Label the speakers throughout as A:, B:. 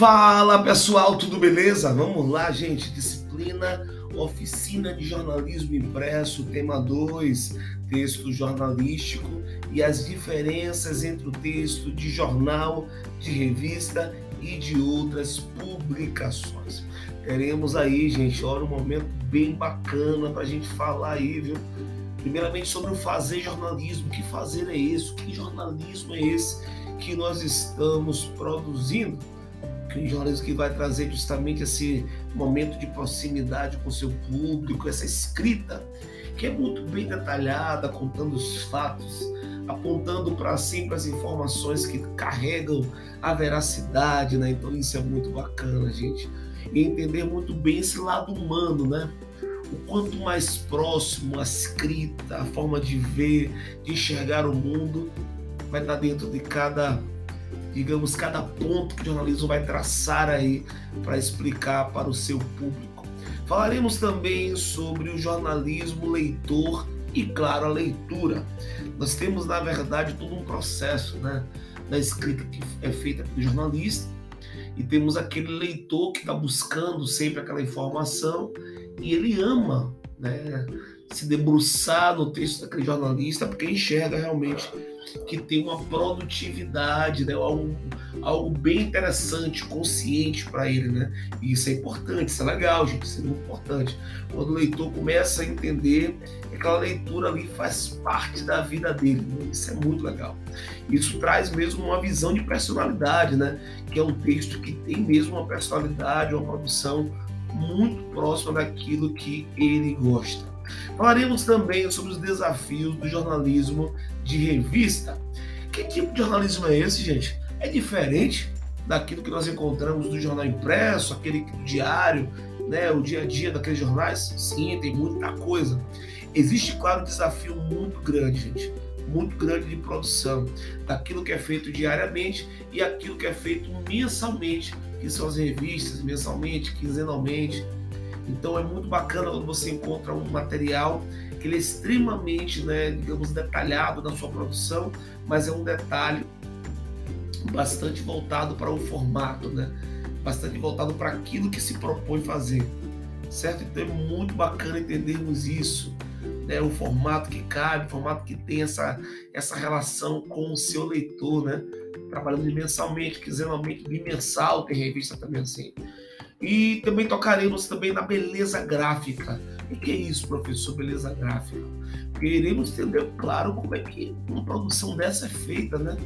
A: Fala pessoal, tudo beleza? Vamos lá, gente. Disciplina Oficina de Jornalismo Impresso, tema 2, texto jornalístico e as diferenças entre o texto de jornal, de revista e de outras publicações. Teremos aí, gente, olha um momento bem bacana para a gente falar aí, viu? Primeiramente sobre o fazer jornalismo. Que fazer é esse? Que jornalismo é esse que nós estamos produzindo? Jornalismo que vai trazer justamente esse momento de proximidade com seu público, essa escrita que é muito bem detalhada, contando os fatos, apontando para sempre as informações que carregam a veracidade, né? Então isso é muito bacana, gente. E entender muito bem esse lado humano, né? O quanto mais próximo a escrita, a forma de ver, de enxergar o mundo, vai estar dentro de cada, digamos, cada ponto que o jornalismo vai traçar aí para explicar para o seu público. Falaremos também sobre o jornalismo leitor e, claro, a leitura. Nós temos, na verdade, todo um processo né, da escrita que é feita pelo jornalista e temos aquele leitor que está buscando sempre aquela informação e ele ama né, se debruçar no texto daquele jornalista porque enxerga realmente que tem uma produtividade, né? algo, algo bem interessante, consciente para ele. Né? E isso é importante, isso é legal, gente, isso é muito importante. Quando o leitor começa a entender que aquela leitura ali faz parte da vida dele, né? isso é muito legal. Isso traz mesmo uma visão de personalidade, né? que é um texto que tem mesmo uma personalidade, uma produção muito próxima daquilo que ele gosta. Falaremos também sobre os desafios do jornalismo de revista. Que tipo de jornalismo é esse, gente? É diferente daquilo que nós encontramos do jornal impresso, aquele diário, né, o dia a dia daqueles jornais? Sim, tem muita coisa. Existe, claro, um desafio muito grande, gente, muito grande de produção, daquilo que é feito diariamente e aquilo que é feito mensalmente, que são as revistas, mensalmente, quinzenalmente. Então é muito bacana quando você encontra um material que ele é extremamente, né, digamos, detalhado na sua produção, mas é um detalhe bastante voltado para o formato, né? Bastante voltado para aquilo que se propõe fazer, certo? Então é muito bacana entendermos isso, né? O formato que cabe, o formato que tem essa, essa relação com o seu leitor, né? Trabalhando mensalmente, quinzenalmente, bimensal, tem revista também assim. E também tocaremos também na beleza gráfica, o que é isso, professor? Beleza gráfica. Queremos entender, claro, como é que uma produção dessa é feita, né?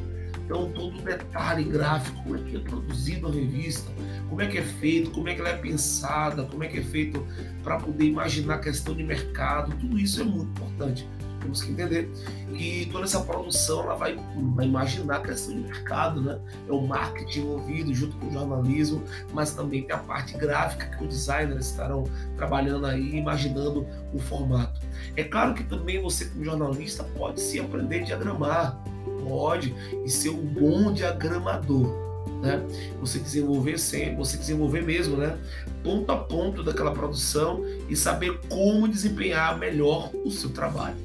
A: Então, todo detalhe gráfico, como é que é produzido a revista, como é que é feito, como é que ela é pensada, como é que é feito para poder imaginar a questão de mercado, tudo isso é muito importante. Temos que entender que toda essa produção ela vai, vai imaginar a questão de mercado, né? É o marketing envolvido junto com o jornalismo, mas também tem a parte gráfica que os designers estarão trabalhando aí, imaginando o formato. É claro que também você, como jornalista, pode se aprender a diagramar, pode, e ser um bom diagramador. Né? Você desenvolver sempre, você desenvolver mesmo, né? Ponto a ponto daquela produção e saber como desempenhar melhor o seu trabalho.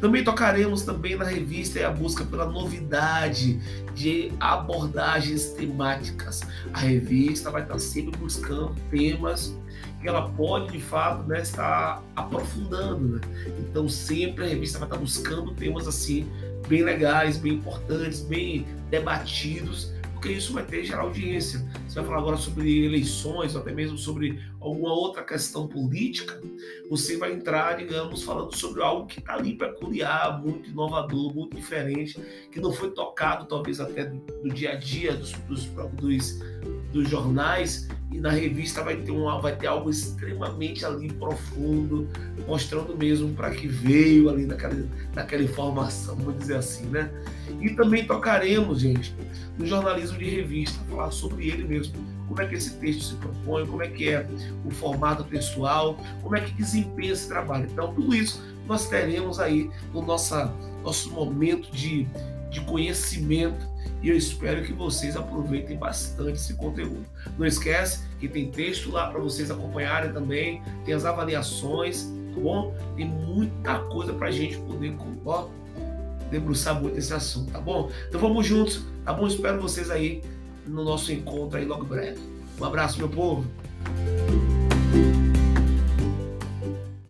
A: Também tocaremos também na revista e a busca pela novidade de abordagens temáticas. A revista vai estar sempre buscando temas que ela pode de fato né, estar aprofundando. Né? Então sempre a revista vai estar buscando temas assim bem legais, bem importantes, bem debatidos porque isso vai ter gerar audiência. Você vai falar agora sobre eleições, ou até mesmo sobre alguma outra questão política, você vai entrar, digamos, falando sobre algo que está ali peculiar, muito inovador, muito diferente, que não foi tocado talvez até do, do dia a dia dos, dos, dos, dos jornais, e na revista vai ter, um, vai ter algo extremamente ali profundo, mostrando mesmo para que veio ali naquela, naquela informação, vamos dizer assim, né? E também tocaremos, gente, no jornalismo de revista, falar sobre ele mesmo. Como é que esse texto se propõe, como é que é o formato textual, como é que desempenha esse trabalho. Então, tudo isso nós teremos aí no nossa, nosso momento de, de conhecimento e eu espero que vocês aproveitem bastante esse conteúdo. Não esquece que tem texto lá para vocês acompanharem também, tem as avaliações, tá bom? Tem muita coisa para a gente poder debruçar muito esse assunto, tá bom? Então vamos juntos, tá bom? Espero vocês aí no nosso encontro aí logo breve. Um abraço, meu povo.